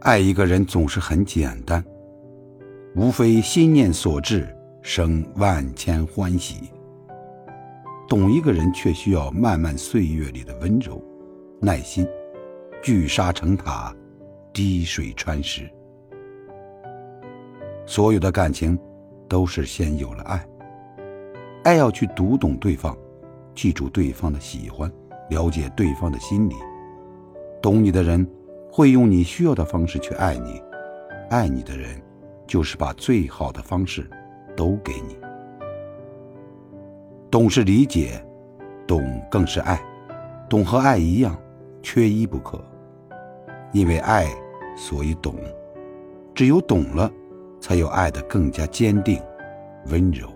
爱一个人总是很简单，无非心念所至，生万千欢喜。懂一个人却需要漫漫岁月里的温柔、耐心，聚沙成塔，滴水穿石。所有的感情，都是先有了爱。爱要去读懂对方，记住对方的喜欢，了解对方的心理。懂你的人，会用你需要的方式去爱你；爱你的人，就是把最好的方式都给你。懂是理解，懂更是爱。懂和爱一样，缺一不可。因为爱，所以懂。只有懂了，才有爱的更加坚定、温柔。